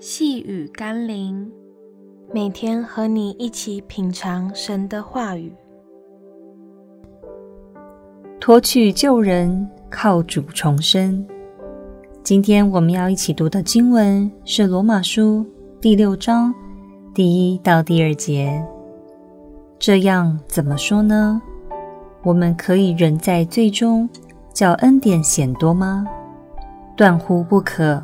细雨甘霖，每天和你一起品尝神的话语，脱去旧人，靠主重生。今天我们要一起读的经文是《罗马书》第六章第一到第二节。这样怎么说呢？我们可以仍在罪中，叫恩典显多吗？断乎不可。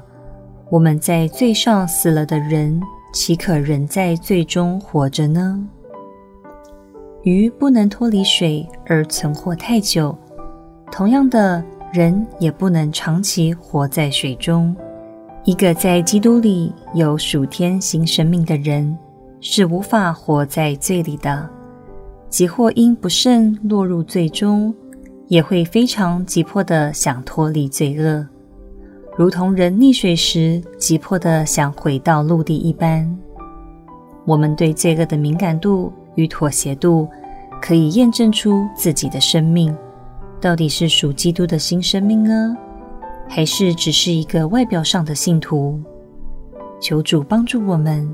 我们在罪上死了的人，岂可仍在罪中活着呢？鱼不能脱离水而存活太久，同样的，人也不能长期活在水中。一个在基督里有属天新生命的人，是无法活在罪里的。即或因不慎落入罪中，也会非常急迫地想脱离罪恶。如同人溺水时急迫地想回到陆地一般，我们对罪恶的敏感度与妥协度，可以验证出自己的生命到底是属基督的新生命呢，还是只是一个外表上的信徒？求主帮助我们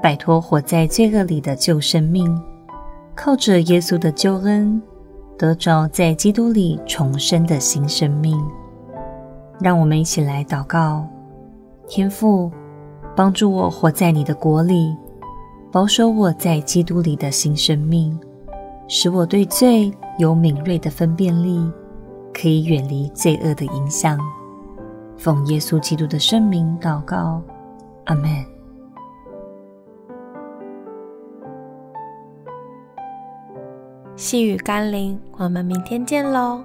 摆脱活在罪恶里的旧生命，靠着耶稣的救恩，得着在基督里重生的新生命。让我们一起来祷告，天父，帮助我活在你的国里，保守我在基督里的新生命，使我对罪有敏锐的分辨力，可以远离罪恶的影响。奉耶稣基督的圣名祷告，阿门。细雨甘霖，我们明天见喽。